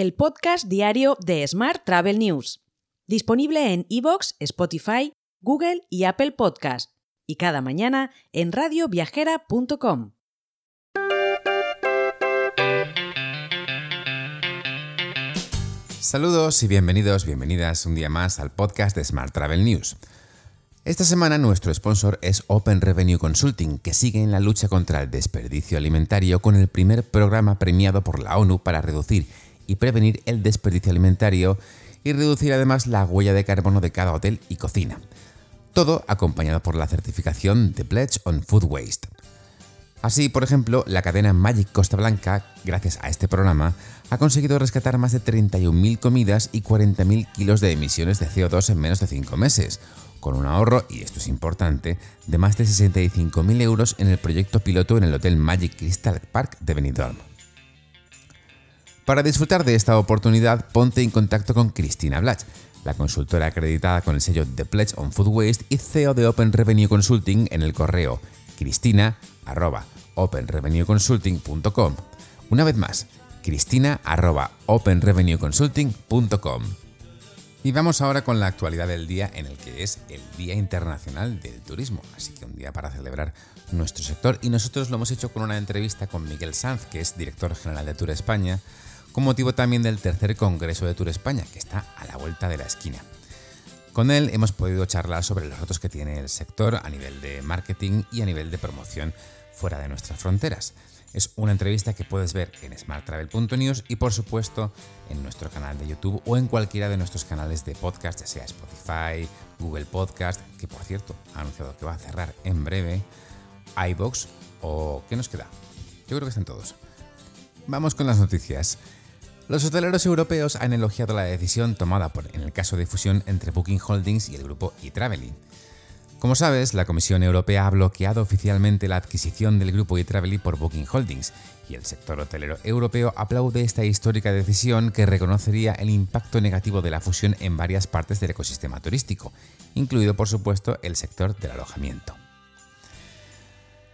el podcast diario de Smart Travel News, disponible en iVoox, Spotify, Google y Apple Podcast, y cada mañana en radioviajera.com. Saludos y bienvenidos, bienvenidas un día más al podcast de Smart Travel News. Esta semana nuestro sponsor es Open Revenue Consulting, que sigue en la lucha contra el desperdicio alimentario con el primer programa premiado por la ONU para reducir y prevenir el desperdicio alimentario y reducir además la huella de carbono de cada hotel y cocina. Todo acompañado por la certificación de Pledge on Food Waste. Así, por ejemplo, la cadena Magic Costa Blanca, gracias a este programa, ha conseguido rescatar más de 31.000 comidas y 40.000 kilos de emisiones de CO2 en menos de 5 meses, con un ahorro, y esto es importante, de más de 65.000 euros en el proyecto piloto en el Hotel Magic Crystal Park de Benidorm. Para disfrutar de esta oportunidad, ponte en contacto con Cristina Blach, la consultora acreditada con el sello The Pledge on Food Waste y CEO de Open Revenue Consulting en el correo cristina.openrevenueconsulting.com. Una vez más, cristina.openrevenueconsulting.com. Y vamos ahora con la actualidad del día en el que es el Día Internacional del Turismo, así que un día para celebrar nuestro sector y nosotros lo hemos hecho con una entrevista con Miguel Sanz, que es director general de Tour España, con motivo también del tercer Congreso de Tour España, que está a la vuelta de la esquina. Con él hemos podido charlar sobre los retos que tiene el sector a nivel de marketing y a nivel de promoción fuera de nuestras fronteras. Es una entrevista que puedes ver en smarttravel.news y por supuesto en nuestro canal de YouTube o en cualquiera de nuestros canales de podcast, ya sea Spotify, Google Podcast, que por cierto ha anunciado que va a cerrar en breve, iBox o ¿qué nos queda? Yo creo que están todos. Vamos con las noticias. Los hoteleros europeos han elogiado la decisión tomada por, en el caso de fusión entre Booking Holdings y el grupo eTraveling. Como sabes, la Comisión Europea ha bloqueado oficialmente la adquisición del grupo eTraveli por Booking Holdings, y el sector hotelero europeo aplaude esta histórica decisión que reconocería el impacto negativo de la fusión en varias partes del ecosistema turístico, incluido por supuesto el sector del alojamiento.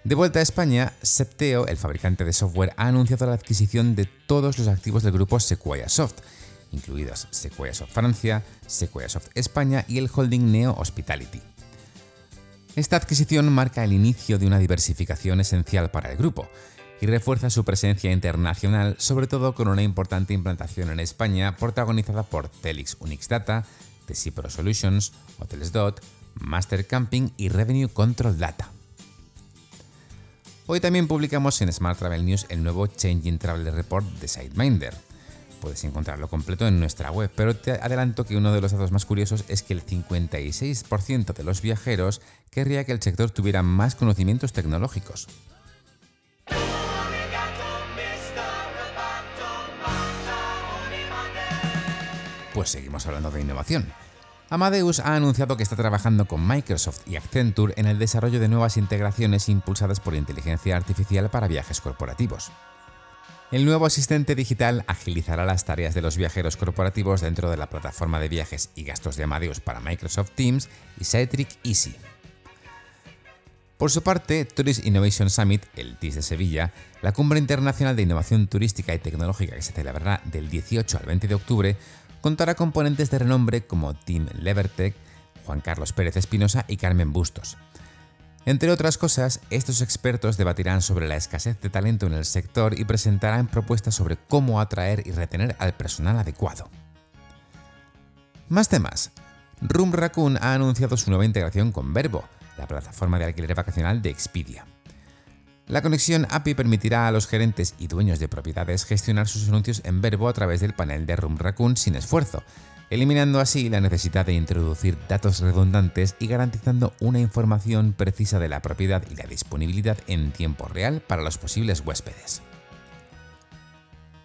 De vuelta a España, Septeo, el fabricante de software, ha anunciado la adquisición de todos los activos del grupo Sequoia Soft, incluidos Sequoia Soft Francia, Sequoia Soft España y el holding Neo Hospitality. Esta adquisición marca el inicio de una diversificación esencial para el grupo y refuerza su presencia internacional, sobre todo con una importante implantación en España protagonizada por Telix Unix Data, Pro Solutions, Hotels.dot, Master Camping y Revenue Control Data. Hoy también publicamos en Smart Travel News el nuevo Changing Travel Report de SiteMinder, Puedes encontrarlo completo en nuestra web, pero te adelanto que uno de los datos más curiosos es que el 56% de los viajeros querría que el sector tuviera más conocimientos tecnológicos. Pues seguimos hablando de innovación. Amadeus ha anunciado que está trabajando con Microsoft y Accenture en el desarrollo de nuevas integraciones impulsadas por inteligencia artificial para viajes corporativos. El nuevo asistente digital agilizará las tareas de los viajeros corporativos dentro de la plataforma de viajes y gastos de Amadeus para Microsoft Teams y Citric Easy. Por su parte, Tourist Innovation Summit, el TIS de Sevilla, la cumbre internacional de innovación turística y tecnológica que se celebrará del 18 al 20 de octubre, contará con ponentes de renombre como Tim Levertech, Juan Carlos Pérez Espinosa y Carmen Bustos. Entre otras cosas, estos expertos debatirán sobre la escasez de talento en el sector y presentarán propuestas sobre cómo atraer y retener al personal adecuado. Más temas. Room Raccoon ha anunciado su nueva integración con Verbo, la plataforma de alquiler vacacional de Expedia. La conexión API permitirá a los gerentes y dueños de propiedades gestionar sus anuncios en Verbo a través del panel de Room Raccoon sin esfuerzo, eliminando así la necesidad de introducir datos redundantes y garantizando una información precisa de la propiedad y la disponibilidad en tiempo real para los posibles huéspedes.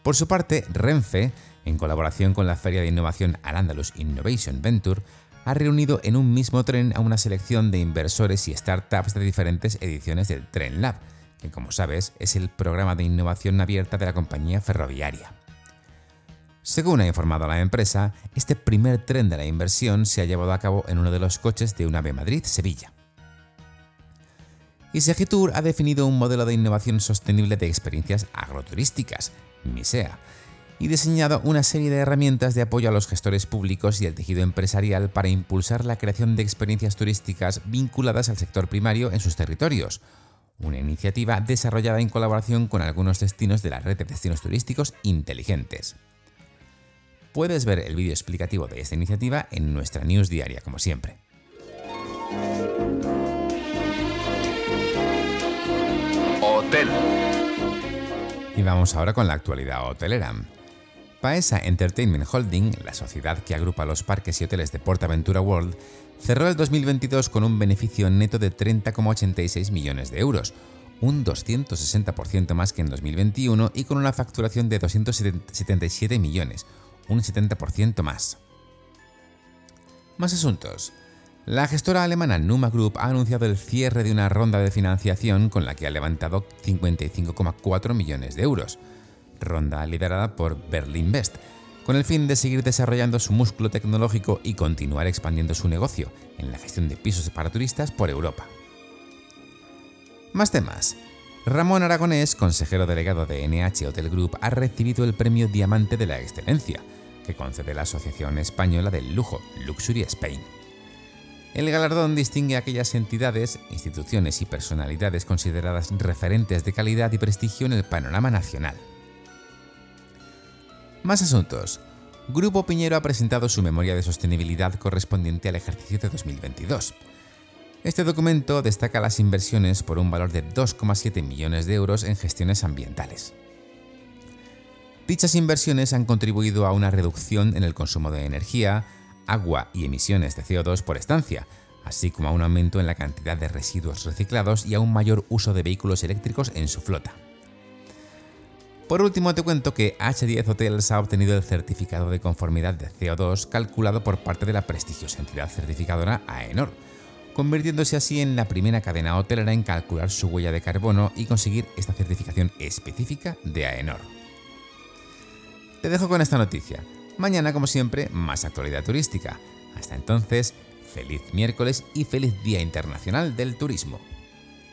Por su parte, Renfe, en colaboración con la Feria de Innovación Al-Andalus Innovation Venture, ha reunido en un mismo tren a una selección de inversores y startups de diferentes ediciones del Tren Lab, que como sabes es el programa de innovación abierta de la compañía ferroviaria. Según ha informado la empresa, este primer tren de la inversión se ha llevado a cabo en uno de los coches de un AVE Madrid-Sevilla. Y Segitur ha definido un modelo de innovación sostenible de experiencias agroturísticas, MISEA, y diseñado una serie de herramientas de apoyo a los gestores públicos y el tejido empresarial para impulsar la creación de experiencias turísticas vinculadas al sector primario en sus territorios. Una iniciativa desarrollada en colaboración con algunos destinos de la red de destinos turísticos inteligentes. Puedes ver el vídeo explicativo de esta iniciativa en nuestra news diaria, como siempre. Hotel. Y vamos ahora con la actualidad hotelera. Paesa Entertainment Holding, la sociedad que agrupa los parques y hoteles de PortAventura World, cerró el 2022 con un beneficio neto de 30,86 millones de euros, un 260% más que en 2021 y con una facturación de 277 millones, un 70% más. Más asuntos. La gestora alemana Numa Group ha anunciado el cierre de una ronda de financiación con la que ha levantado 55,4 millones de euros ronda liderada por Berlin Best, con el fin de seguir desarrollando su músculo tecnológico y continuar expandiendo su negocio en la gestión de pisos para turistas por Europa. Más temas. Ramón Aragonés, consejero delegado de NH Hotel Group, ha recibido el premio Diamante de la Excelencia, que concede la Asociación Española del Lujo, Luxury Spain. El galardón distingue a aquellas entidades, instituciones y personalidades consideradas referentes de calidad y prestigio en el panorama nacional. Más asuntos. Grupo Piñero ha presentado su memoria de sostenibilidad correspondiente al ejercicio de 2022. Este documento destaca las inversiones por un valor de 2,7 millones de euros en gestiones ambientales. Dichas inversiones han contribuido a una reducción en el consumo de energía, agua y emisiones de CO2 por estancia, así como a un aumento en la cantidad de residuos reciclados y a un mayor uso de vehículos eléctricos en su flota. Por último, te cuento que H10 Hotels ha obtenido el certificado de conformidad de CO2 calculado por parte de la prestigiosa entidad certificadora AENOR, convirtiéndose así en la primera cadena hotelera en calcular su huella de carbono y conseguir esta certificación específica de AENOR. Te dejo con esta noticia. Mañana, como siempre, más actualidad turística. Hasta entonces, feliz miércoles y feliz Día Internacional del Turismo.